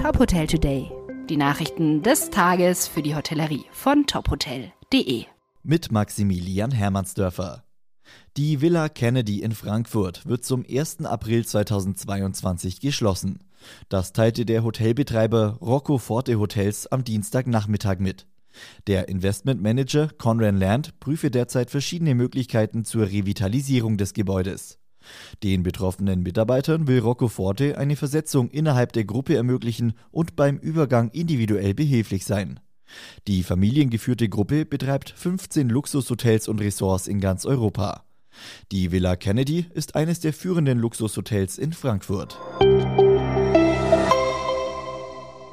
Top Hotel Today. Die Nachrichten des Tages für die Hotellerie von tophotel.de. Mit Maximilian Hermannsdörfer. Die Villa Kennedy in Frankfurt wird zum 1. April 2022 geschlossen. Das teilte der Hotelbetreiber Rocco Forte Hotels am Dienstagnachmittag mit. Der Investmentmanager Conran Land prüfe derzeit verschiedene Möglichkeiten zur Revitalisierung des Gebäudes. Den betroffenen Mitarbeitern will Rocco Forte eine Versetzung innerhalb der Gruppe ermöglichen und beim Übergang individuell behilflich sein. Die familiengeführte Gruppe betreibt 15 Luxushotels und Ressorts in ganz Europa. Die Villa Kennedy ist eines der führenden Luxushotels in Frankfurt.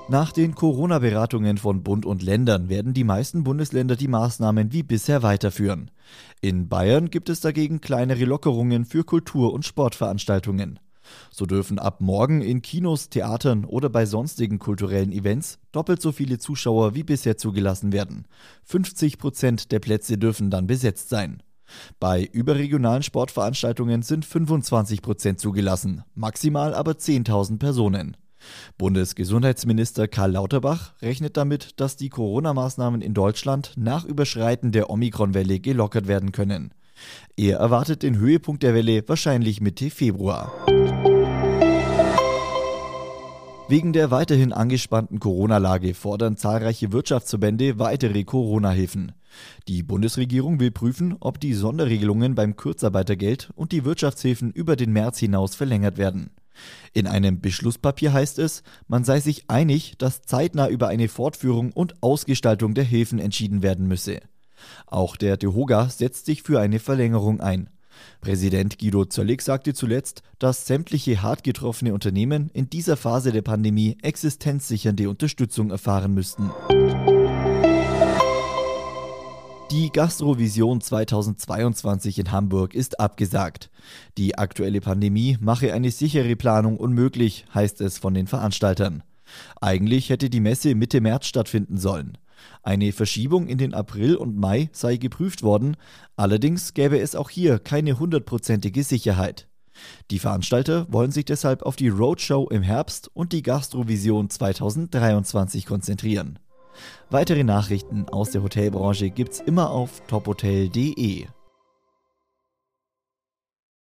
Nach den Corona-Beratungen von Bund und Ländern werden die meisten Bundesländer die Maßnahmen wie bisher weiterführen. In Bayern gibt es dagegen kleinere Lockerungen für Kultur- und Sportveranstaltungen. So dürfen ab morgen in Kinos, Theatern oder bei sonstigen kulturellen Events doppelt so viele Zuschauer wie bisher zugelassen werden. 50 Prozent der Plätze dürfen dann besetzt sein. Bei überregionalen Sportveranstaltungen sind 25 Prozent zugelassen, maximal aber 10.000 Personen. Bundesgesundheitsminister Karl Lauterbach rechnet damit, dass die Corona-Maßnahmen in Deutschland nach Überschreiten der Omikron-Welle gelockert werden können. Er erwartet den Höhepunkt der Welle wahrscheinlich Mitte Februar. Wegen der weiterhin angespannten Corona-Lage fordern zahlreiche Wirtschaftsverbände weitere Corona-Hilfen. Die Bundesregierung will prüfen, ob die Sonderregelungen beim Kurzarbeitergeld und die Wirtschaftshilfen über den März hinaus verlängert werden. In einem Beschlusspapier heißt es, man sei sich einig, dass zeitnah über eine Fortführung und Ausgestaltung der Hilfen entschieden werden müsse. Auch der DeHoga setzt sich für eine Verlängerung ein. Präsident Guido Zöllig sagte zuletzt, dass sämtliche hart getroffene Unternehmen in dieser Phase der Pandemie existenzsichernde Unterstützung erfahren müssten. Die Gastrovision 2022 in Hamburg ist abgesagt. Die aktuelle Pandemie mache eine sichere Planung unmöglich, heißt es von den Veranstaltern. Eigentlich hätte die Messe Mitte März stattfinden sollen. Eine Verschiebung in den April und Mai sei geprüft worden, allerdings gäbe es auch hier keine hundertprozentige Sicherheit. Die Veranstalter wollen sich deshalb auf die Roadshow im Herbst und die Gastrovision 2023 konzentrieren. Weitere Nachrichten aus der Hotelbranche gibt's immer auf tophotel.de.